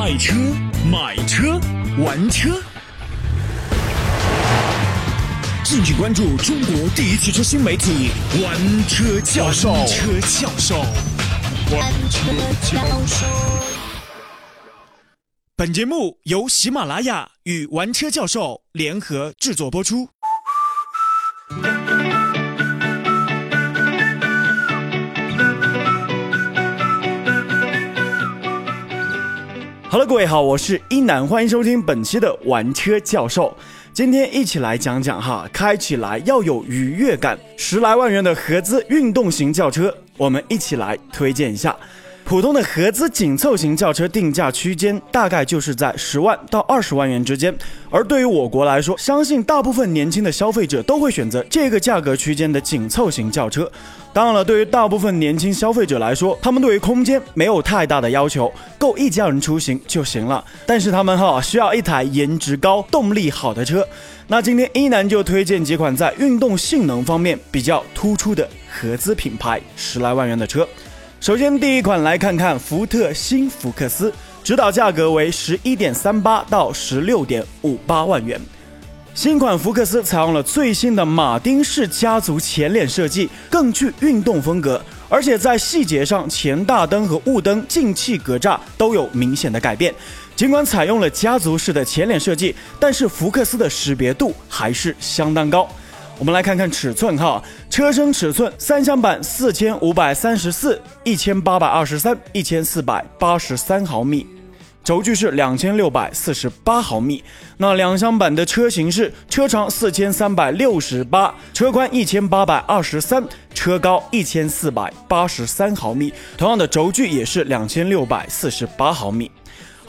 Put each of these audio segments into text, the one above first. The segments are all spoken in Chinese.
爱车、买车、玩车，敬请关注中国第一汽车新媒体《玩车教授》。玩车教授，玩车教授。本节目由喜马拉雅与玩车教授联合制作播出。好了各位好，我是一楠，欢迎收听本期的玩车教授。今天一起来讲讲哈，开起来要有愉悦感，十来万元的合资运动型轿车，我们一起来推荐一下。普通的合资紧凑型轿车定价区间大概就是在十万到二十万元之间，而对于我国来说，相信大部分年轻的消费者都会选择这个价格区间的紧凑型轿车。当然了，对于大部分年轻消费者来说，他们对于空间没有太大的要求，够一家人出行就行了。但是他们哈需要一台颜值高、动力好的车。那今天一楠就推荐几款在运动性能方面比较突出的合资品牌十来万元的车。首先，第一款来看看福特新福克斯，指导价格为十一点三八到十六点五八万元。新款福克斯采用了最新的马丁式家族前脸设计，更具运动风格，而且在细节上，前大灯和雾灯、进气格栅都有明显的改变。尽管采用了家族式的前脸设计，但是福克斯的识别度还是相当高。我们来看看尺寸哈，车身尺寸三厢版四千五百三十四、一千八百二十三、一千四百八十三毫米，轴距是两千六百四十八毫米。那两厢版的车型是车长四千三百六十八，车宽一千八百二十三，车高一千四百八十三毫米，同样的轴距也是两千六百四十八毫米。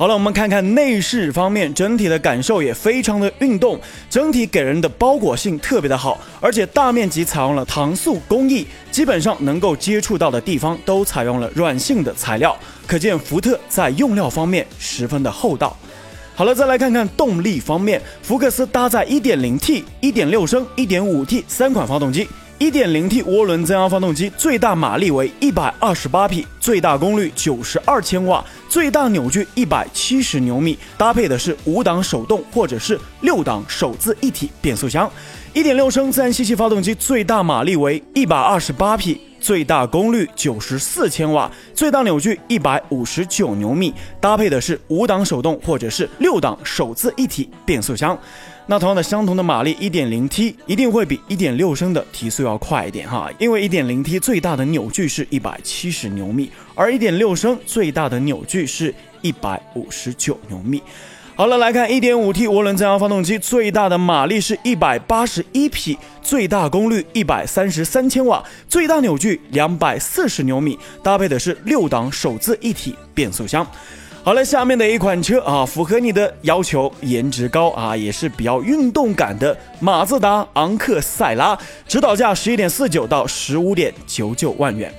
好了，我们看看内饰方面，整体的感受也非常的运动，整体给人的包裹性特别的好，而且大面积采用了搪塑工艺，基本上能够接触到的地方都采用了软性的材料，可见福特在用料方面十分的厚道。好了，再来看看动力方面，福克斯搭载 1.0T、1.6升、1.5T 三款发动机。1.0T 涡轮增压发动机最大马力为128匹，最大功率92千瓦，最大扭矩170牛米，搭配的是五档手动或者是六档手自一体变速箱。1.6升自然吸气发动机最大马力为128匹，最大功率94千瓦，最大扭矩159牛米，搭配的是五档手动或者是六档手自一体变速箱。那同样的相同的马力，1.0T 一定会比1.6升的提速要快一点哈，因为 1.0T 最大的扭矩是170牛米，而1.6升最大的扭矩是159牛米。好了，来看 1.5T 涡轮增压发动机最大的马力是181匹，最大功率133千瓦，最大扭矩240牛米，搭配的是六档手自一体变速箱。好了，下面的一款车啊，符合你的要求，颜值高啊，也是比较运动感的马自达昂克赛拉，指导价十一点四九到十五点九九万元。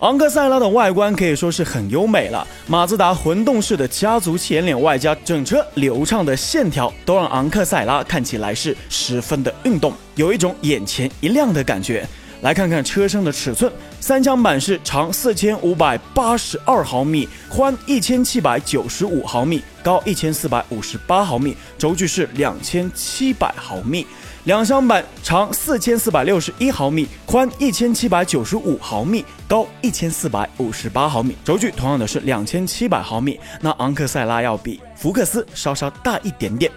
昂克赛拉的外观可以说是很优美了，马自达混动式的家族前脸，外加整车流畅的线条，都让昂克赛拉看起来是十分的运动，有一种眼前一亮的感觉。来看看车身的尺寸，三厢版是长四千五百八十二毫米，宽一千七百九十五毫米，高一千四百五十八毫米，轴距是两千七百毫米。两厢版长四千四百六十一毫米，宽一千七百九十五毫米，高一千四百五十八毫米，轴距同样的是两千七百毫米。那昂克赛拉要比福克斯稍稍大一点点。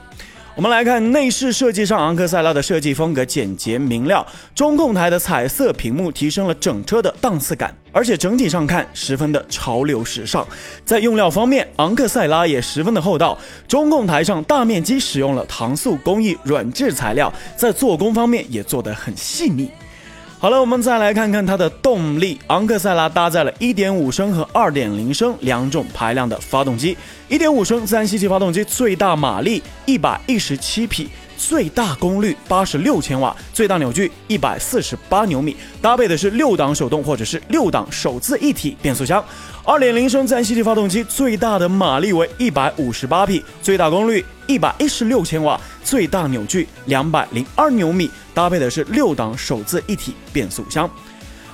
我们来看内饰设计上，昂克赛拉的设计风格简洁明了，中控台的彩色屏幕提升了整车的档次感，而且整体上看十分的潮流时尚。在用料方面，昂克赛拉也十分的厚道，中控台上大面积使用了搪塑工艺软质材料，在做工方面也做得很细腻。好了，我们再来看看它的动力。昂克赛拉搭载了1.5升和2.0升两种排量的发动机。1.5升自然吸气发动机最大马力117匹，最大功率八十六千瓦，最大扭矩一百四十八牛米，搭配的是六档手动或者是六档手自一体变速箱。2.0升自然吸气发动机最大的马力为158匹，最大功率116千瓦，最大扭矩202牛米。搭配的是六档手自一体变速箱。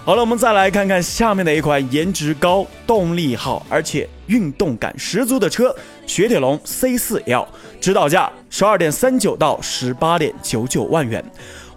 好了，我们再来看看下面的一款颜值高、动力好，而且运动感十足的车——雪铁龙 C4L，指导价十二点三九到十八点九九万元。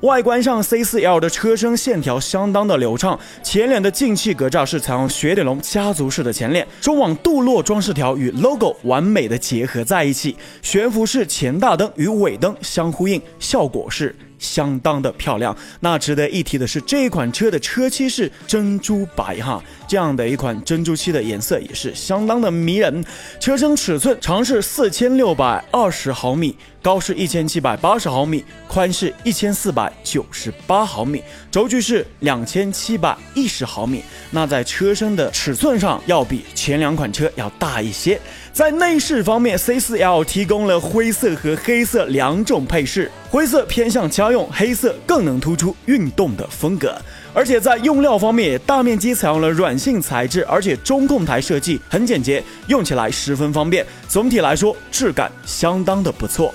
外观上，C4L 的车身线条相当的流畅，前脸的进气格栅是采用雪铁龙家族式的前脸，中网镀铬装饰条与 logo 完美的结合在一起，悬浮式前大灯与尾灯相呼应，效果是。相当的漂亮。那值得一提的是，这款车的车漆是珍珠白哈，这样的一款珍珠漆的颜色也是相当的迷人。车身尺寸长是四千六百二十毫米，高是一千七百八十毫米，宽是一千四百九十八毫米，轴距是两千七百一十毫米。那在车身的尺寸上要比前两款车要大一些。在内饰方面，C4L 提供了灰色和黑色两种配饰，灰色偏向家用，黑色更能突出运动的风格。而且在用料方面也，大面积采用了软性材质，而且中控台设计很简洁，用起来十分方便。总体来说，质感相当的不错。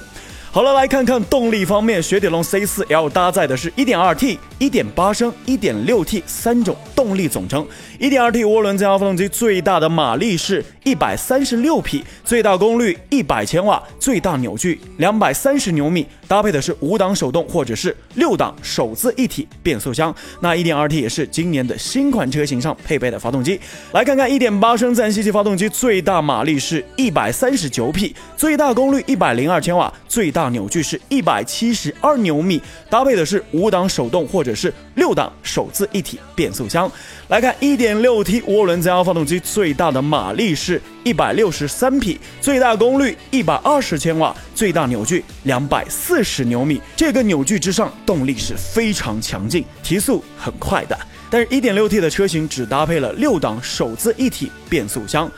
好了，来看看动力方面，雪铁龙 C4L 搭载的是 1.2T、1.8升、1.6T 三种动力总成。1.2T 涡轮增压发动机最大的马力是136匹，最大功率100千瓦，最大扭矩230牛米，搭配的是五档手动或者是六档手自一体变速箱。那 1.2T 也是今年的新款车型上配备的发动机。来看看1.8升自然吸气发动机，最大马力是139匹，最大功率102千瓦，最大扭矩是一百七十二牛米，搭配的是五档手动或者是六档手自一体变速箱。来看一点六 T 涡轮增压发动机，最大的马力是一百六十三匹，最大功率一百二十千瓦，最大扭矩两百四十牛米。这个扭矩之上，动力是非常强劲，提速很快的。但是，一点六 T 的车型只搭配了六档手自一体变速箱。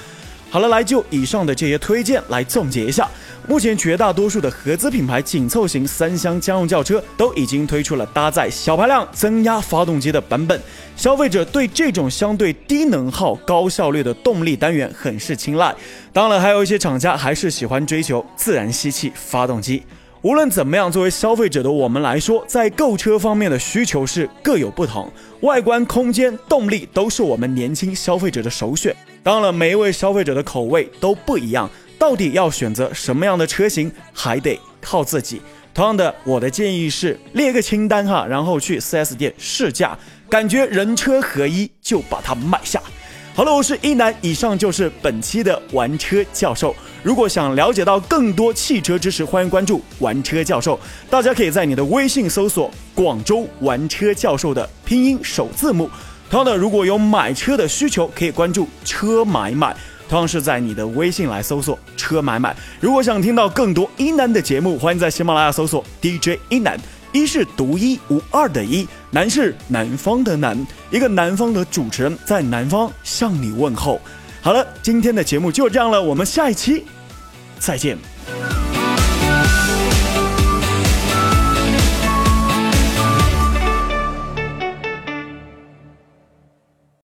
好了，来就以上的这些推荐来总结一下。目前绝大多数的合资品牌紧凑型三厢家用轿车都已经推出了搭载小排量增压发动机的版本，消费者对这种相对低能耗、高效率的动力单元很是青睐。当然，还有一些厂家还是喜欢追求自然吸气发动机。无论怎么样，作为消费者的我们来说，在购车方面的需求是各有不同，外观、空间、动力都是我们年轻消费者的首选。当然，每一位消费者的口味都不一样，到底要选择什么样的车型，还得靠自己。同样的，我的建议是列个清单哈，然后去 4S 店试驾，感觉人车合一就把它买下。好了，我是一南，以上就是本期的玩车教授。如果想了解到更多汽车知识，欢迎关注玩车教授。大家可以在你的微信搜索“广州玩车教授”的拼音首字母。同样的，如果有买车的需求，可以关注“车买买”，同样是在你的微信来搜索“车买买”。如果想听到更多一男的节目，欢迎在喜马拉雅搜索 DJ 一男，一是独一无二的一，男是南方的南，一个南方的主持人在南方向你问候。好了，今天的节目就这样了，我们下一期再见。